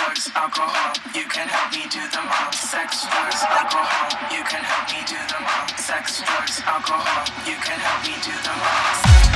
drugs, alcohol, you can help me do them all. Sex, drugs, alcohol, you can help me do them all. Sex, drugs, alcohol, you can help me do them all.